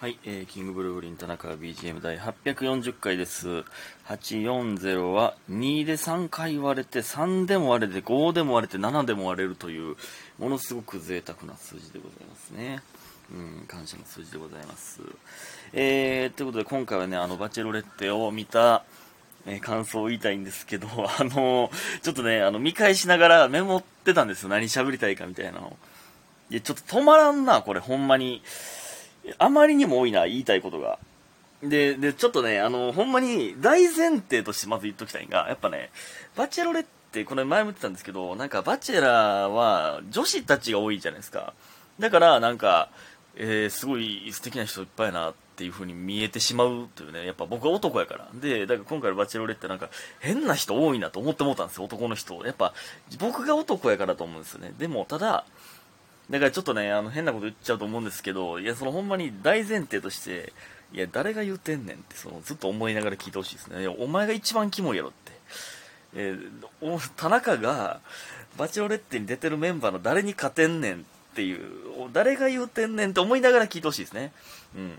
はい、えー、キングブルーリン田中 BGM 第840回です。840は2で3回割れて、3でも割れて、5でも割れて、7でも割れるという、ものすごく贅沢な数字でございますね。うん、感謝の数字でございます。えー、ということで今回はね、あの、バチェロレッテを見た、え感想を言いたいんですけど、あのちょっとね、あの、見返しながらメモってたんですよ。何喋りたいかみたいなの。いや、ちょっと止まらんな、これ、ほんまに。あまりにも多いな、言いたいことが。で、で、ちょっとね、あの、ほんまに大前提としてまず言っときたいんが、やっぱね、バチェロレって、これ前も言ってたんですけど、なんかバチェラーは女子たちが多いじゃないですか。だから、なんか、えー、すごい素敵な人いっぱいなっていう風に見えてしまうというね、やっぱ僕は男やから。で、だから今回のバチェロレってなんか変な人多いなと思って思ったんですよ、男の人。やっぱ僕が男やからと思うんですよね。でも、ただ、だからちょっとね、あの変なこと言っちゃうと思うんですけど、いや、そのほんまに大前提として、いや、誰が言うてんねんって、そのずっと思いながら聞いてほしいですね。いや、お前が一番キモいやろって。えー田中が、バチロレッテに出てるメンバーの誰に勝てんねんっていう、誰が言うてんねんって思いながら聞いてほしいですね。うん。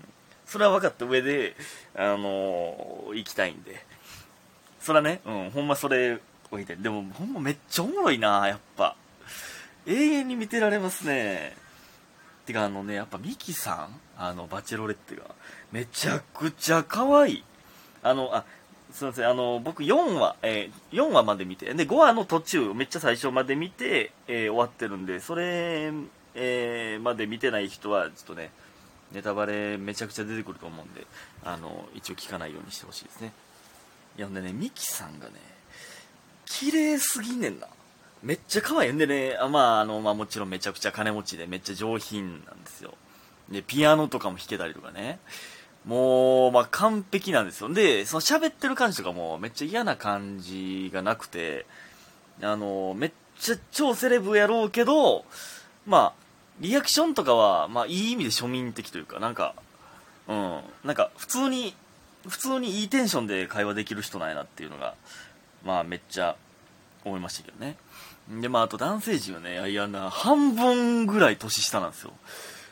それは分かった上で、あのー行きたいんで。それはね、うん、ほんまそれを言いたい。でも、ほんまめっちゃおもろいな、やっぱ。永遠に見てられますね。てかあのね、やっぱミキさんあの、バチェロレッテが。めちゃくちゃ可愛い。あの、あ、すいません、あの、僕4話、えー4話まで見て、で、5話の途中、めっちゃ最初まで見て、えー終わってるんで、それ、えーまで見てない人は、ちょっとね、ネタバレめちゃくちゃ出てくると思うんで、あの、一応聞かないようにしてほしいですね。いや、ほんでね、ミキさんがね、綺麗すぎねんな。めっちゃ可愛いんでね、あまあ、あの、まあもちろんめちゃくちゃ金持ちでめっちゃ上品なんですよ。で、ピアノとかも弾けたりとかね。もう、まあ完璧なんですよ。で、その喋ってる感じとかもめっちゃ嫌な感じがなくて、あの、めっちゃ超セレブやろうけど、まあ、リアクションとかは、まあいい意味で庶民的というか、なんか、うん、なんか普通に、普通にいいテンションで会話できる人なんやなっていうのが、まあめっちゃ思いましたけどね。で、まああと男性陣はね、いやいやな、半分ぐらい年下なんですよ。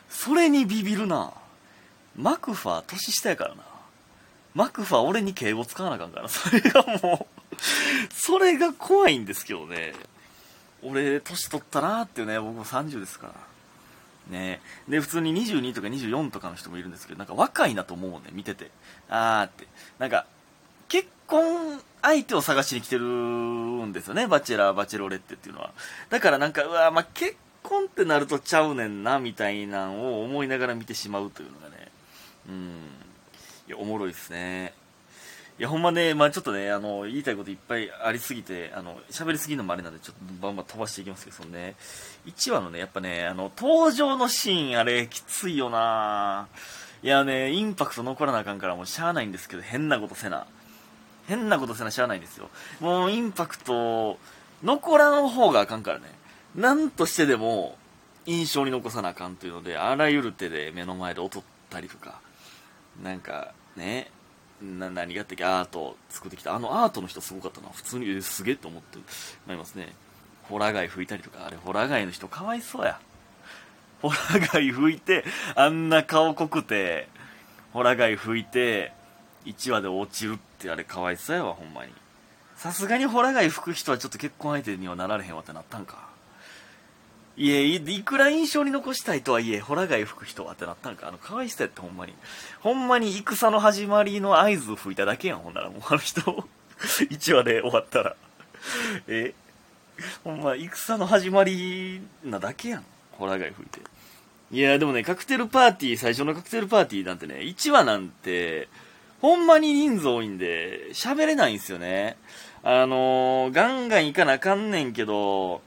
それにビビるな。マクファ年下やからな。マクファ俺に敬語使わなあかんから。それがもう、それが怖いんですけどね。俺、年取ったなーってね、僕も30ですから。ねで、普通に22とか24とかの人もいるんですけど、なんか若いなと思うね、見てて。あーって。なんか、結婚相手を探しに来てるんですよね、バチェラー、バチェロレッテっていうのは。だからなんか、うわまあ、結婚ってなるとちゃうねんな、みたいなんを思いながら見てしまうというのがね。うん。いや、おもろいですね。いや、ほんまね、まあちょっとね、あの、言いたいこといっぱいありすぎて、あの、喋りすぎるのもあれなんで、ちょっとバンバン飛ばしていきますけど、そのね、1話のね、やっぱね、あの、登場のシーン、あれ、きついよないやね、インパクト残らなあかんから、もうしゃあないんですけど、変なことせな。変なことせなしゃあないんですよ。もう、インパクト、残らん方があかんからね。なんとしてでも、印象に残さなあかんというので、あらゆる手で目の前で劣ったりとか、なんか、ね、な何があったっけアート作ってきたあのアートの人すごかったな普通にえすげえと思ってなりますねホラ貝吹いたりとかあれホラ貝の人かわいそうやホラ貝吹いてあんな顔濃くてホラ貝吹いて1話で落ちるってあれかわいそうやわほんまにさすがにホラ貝吹く人はちょっと結婚相手にはなられへんわってなったんかいえ、いくら印象に残したいとはいえ、ホラ貝吹く人はってなったんか。あの、かわいそうやってほんまに。ほんまに戦の始まりの合図を吹いただけやん、ほんなら。もうあの人、1話で終わったら。え、ほんま、戦の始まりなだけやん。ホラ貝吹いて。いや、でもね、カクテルパーティー、最初のカクテルパーティーなんてね、1話なんて、ほんまに人数多いんで、喋れないんですよね。あのー、ガンガン行かなあかんねんけど、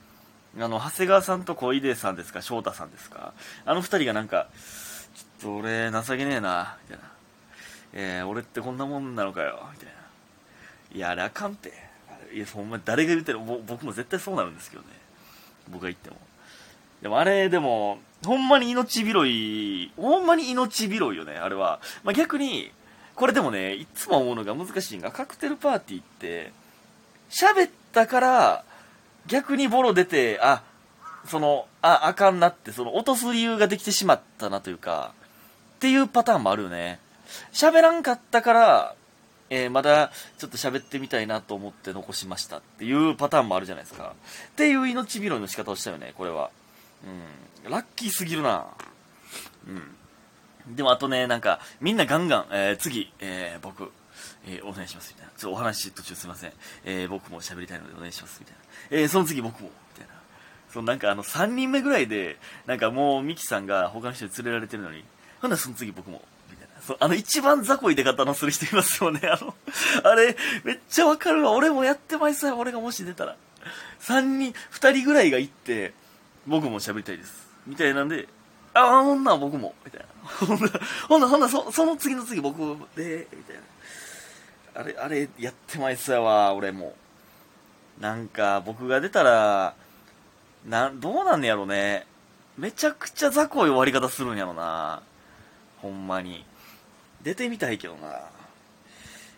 あの、長谷川さんと小出さんですか、翔太さんですか。あの二人がなんか、ちょっと俺、情けねえな、みたいな。えー、俺ってこんなもんなのかよ、みたいな。いや、あれあかんって。いや、ほんま誰が言ってる僕も絶対そうなるんですけどね。僕が言っても。でもあれ、でも、ほんまに命拾い、ほんまに命拾いよね、あれは。まあ、逆に、これでもね、いつも思うのが難しいんが、カクテルパーティーって、喋ったから、逆にボロ出て、あ、その、あ、あかんなって、その、落とす理由ができてしまったなというか、っていうパターンもあるよね。喋らんかったから、えー、まだちょっと喋ってみたいなと思って残しましたっていうパターンもあるじゃないですか。っていう命拾いの仕方をしたよね、これは。うん。ラッキーすぎるなうん。でもあとね、なんか、みんなガンガン、えー、次、えー、僕、えー、お願いしますみたいな。ちょっとお話途中すいません。えー、僕も喋りたいのでお願いしますみたいな。えー、その次僕も、みたいな。そのなんかあの、3人目ぐらいで、なんかもうミキさんが他の人に連れられてるのに、ほんならその次僕も、みたいな。そう、あの一番雑魚い出方のする人いますよね。あの、あれ、めっちゃわかるわ。俺もやってまいそうや。俺がもし出たら。3人、2人ぐらいが行って、僕も喋りたいです。みたいなんで、あ、ほんなら僕も、みたいな。ほんな、ほんな、ほん、そその次の次僕で、みたいな。あれ、あれ、やってまいそうやわ、俺も。なんか、僕が出たら、な、どうなんねやろね。めちゃくちゃ雑魚い終わり方するんやろな。ほんまに。出てみたいけどな。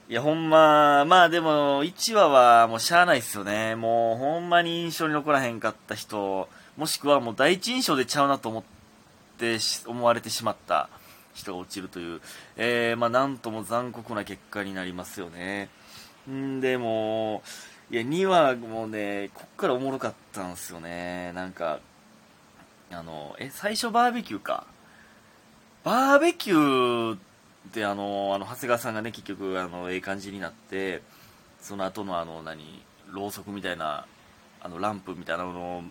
いや、ほんま、まあでも、1話はもうしゃあないっすよね。もう、ほんまに印象に残らへんかった人、もしくはもう第一印象でちゃうなと思って思われてしまった人が落ちるという、えー、まあなんとも残酷な結果になりますよね。んでも、いや、2話もね、こっからおもろかったんですよね。なんか、あの、え、最初バーベキューか。バーベキューってあの、あの、長谷川さんがね、結局、あの、ええ感じになって、その後のあの、何、ろうそくみたいな、あの、ランプみたいなのを、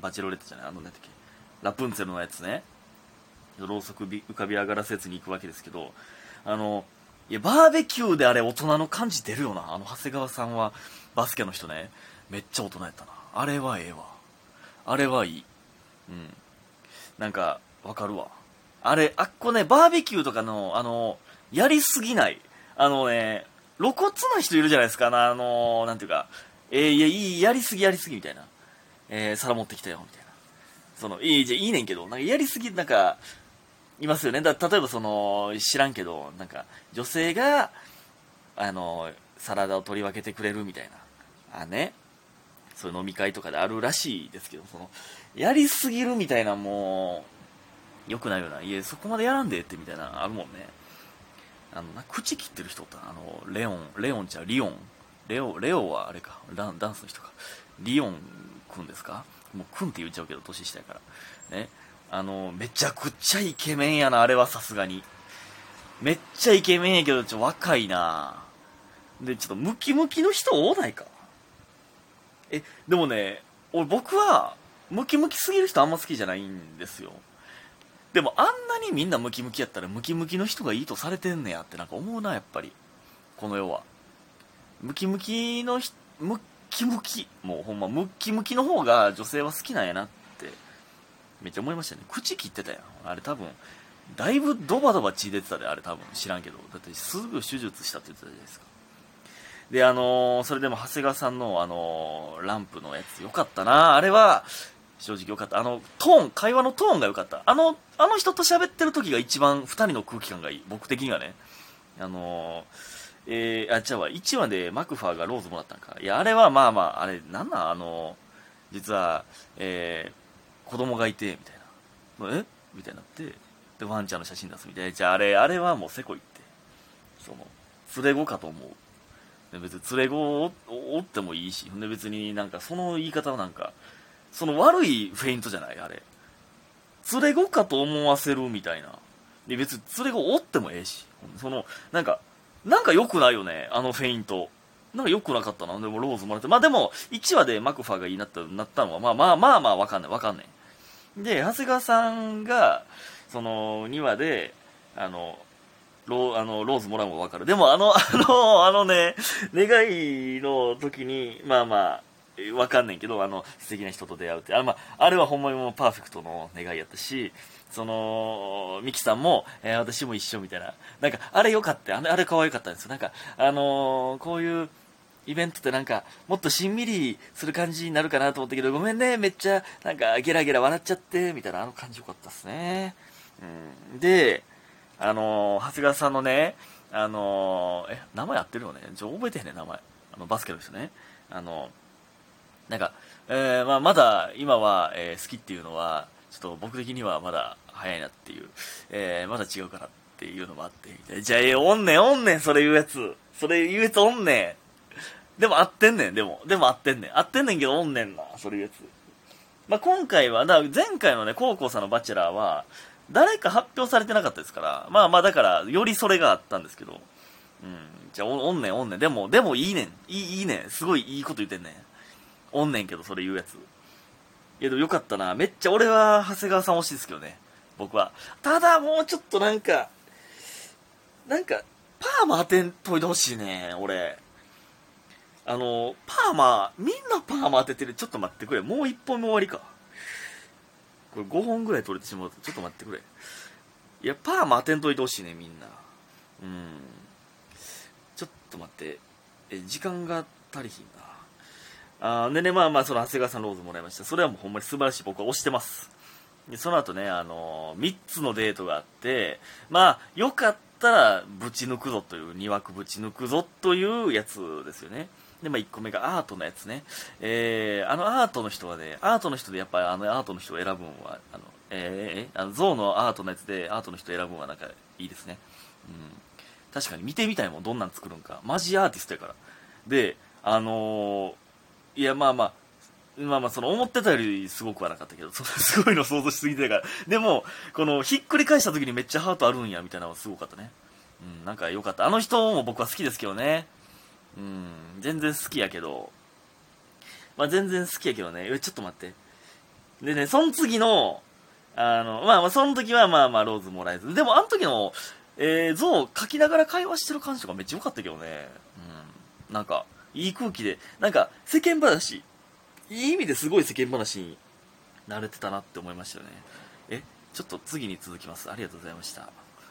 バチロレットじゃないあの、何だっけ、ラプンツェルのやつね。ろうそく浮かび上がらせずに行くわけですけど、あの、いや、バーベキューであれ大人の感じ出るよな。あの、長谷川さんは、バスケの人ね。めっちゃ大人やったな。あれはええわ。あれはいい。うん。なんかわかるわ。あれあっこねバーベキューとかのあのやりすぎない。あのね露骨な人いるじゃないですか。あのなんていうかえー、いやいいやりすぎやりすぎみたいな。えー、皿持ってきたよみたいな。そのいいじゃいいねんけどなんかやりすぎなんかいますよねだ例えばその知らんけどなんか女性があのサラダを取り分けてくれるみたいなあね、そういう飲み会とかであるらしいですけど、その、やりすぎるみたいなもう、良くないような。いや、そこまでやらんでってみたいなあるもんね。あの、口切ってる人ってあの、レオン、レオンちゃう、リオン。レオ、レオはあれか、ダンダンスの人か。リオンくんですか？もうくんって言っちゃうけど、年下やから。ね。あの、めちゃくちゃイケメンやな、あれはさすがに。めっちゃイケメンやけど、ちょ、若いな。で、ちょっとムキムキの人多ないか？えでもね俺僕はムキムキすぎる人あんま好きじゃないんですよ。でもあんなにみんなムキムキやったらムキムキの人がいいとされてんねやってなんか思うなやっぱり。この世は。ムキムキのムッキムキ。もうほんまムッキムキの方が女性は好きなんやなって。めっちゃ思いましたね口切ってたやんあれ多分だいぶドバドバ血出てたであれ多分知らんけどだってすぐ手術したって言ってたじゃないですかで、あのー、それでも長谷川さんの、あのー、ランプのやつよかったな。あれは、正直よかった。あの、トーン、会話のトーンがよかった。あの、あの人と喋ってる時が一番二人の空気感がいい。僕的にはね。あのー、えー、あ、違うわ、1話でマクファーがローズもらったんか。いや、あれはまあまあ、あれ、なんなん？あの実は、えー、子供がいて、みたいな。え？みたいになって、で、ワンちゃんの写真出すみたいな。じゃあ、あれ、あれはもうせこいって。その、連れ子かと思う。で別に連れ子をおってもいいし、で別になんかその言い方はなんか、その悪いフェイントじゃないあれ。連れ子かと思わせるみたいな。で別に連れ子おってもええし。その、なんか、なんか良くないよね、あのフェイント。なんか良くなかったな。でもローズもらって。まあでも、1話でマクファーがいいなったなったのは、まあまあまあまあわかんない、わかんない。で、長谷川さんが、その、2話で、あの、ロあのローズもらうもわかる。でもあの、あの、あのね、願いの時に、まあまあ、わかんないけど、あの、素敵な人と出会うって。あ,、まあ、あれはほんまにもうパーフェクトの願いやったし、その、ミキさんも、えー、私も一緒みたいな。なんか、あれよかった。あれ、あれ可愛かったんですよ。なんか、あのー、こういう、イベントってなんか、もっとしんみりする感じになるかなと思ったけど、ごめんね、めっちゃ、なんか、ゲラゲラ笑っちゃって、みたいな、あの感じよかったっすね。うん。で、あのー、長谷川さんのね、あのー、え、名前合ってるよね？ちょ、覚えてへんね、名前。あの、バスケの人ね。あのー、なんか、えー、まあ、まだ今は、え、好きっていうのは、ちょっと僕的にはまだ早いなっていう、え、まだ違うからっていうのもあって、みたい。じゃあ、え、おんねん、おんねん、それ言うやつ。それ言うやつおんねん。でも合ってんねん、でも。でも合ってんねん。合ってんねんけどおんねんな、それ言うやつ。まあ、今回は、だ前回のね、高校さんのバチェラーは、誰か発表されてなかったですから、まあまあだから、よりそれがあったんですけど、うん、じゃあお、おんねんおんねん。でも、でもいいねん。いい、いいねん。すごいいいこと言ってんねん。おんねんけど、それ言うやつ。いや、でもよかったな。めっちゃ俺は長谷川さん惜しいですけどね。僕は。ただ、もうちょっとなんか、なんか、パーマ当てんといてほしいね、俺。あの、パーマ、みんなパーマ当ててる。ちょっと待ってくれ。もう1本目終わりか。これ5本ぐらい取れてしまうと、ちょっと待ってくれ。いや、パーマ当てんといてほしいね、みんな。うん。ちょっと待って。え、時間が足りひんな。あでね、まあまあ、その長谷川さんローズもらいました。それはもうほんまに素晴らしい。僕は推してます。でその後ね、あのー、3つのデートがあって、まあ、よかったら、ぶち抜くぞという、2枠ぶち抜くぞというやつですよね。で、まあ、1個目がアートのやつね。えー、あのアートの人はね、アートの人でやっぱりあのアートの人を選ぶのは、あの、えー、あの、象のアートのやつでアートの人を選ぶのはなんかいいですね。うん。確かに見てみたいもん、どんなん作るんか。マジアーティストやから。で、あのー、いや、まあまあ、まあまあ、その思ってたよりすごくはなかったけど、そ すごいの想像しすぎてたから。でも、この、ひっくり返した時にめっちゃハートあるんや、みたいなのはすごかったね。うん、なんか良かった。あの人も僕は好きですけどね。うん、全然好きやけど、まあ全然好きやけどね、ちょっと待って。でね、その次の、あの、まあまあ、その時はまあまあ、ローズもらえず。でも、あの時の、えー、像書きながら会話してる感じとかめっちゃ良かったけどね。うん。なんか、いい空気で、なんか、世間話、いい意味ですごい世間話に慣れてたなって思いましたよね。え、ちょっと次に続きます。ありがとうございました。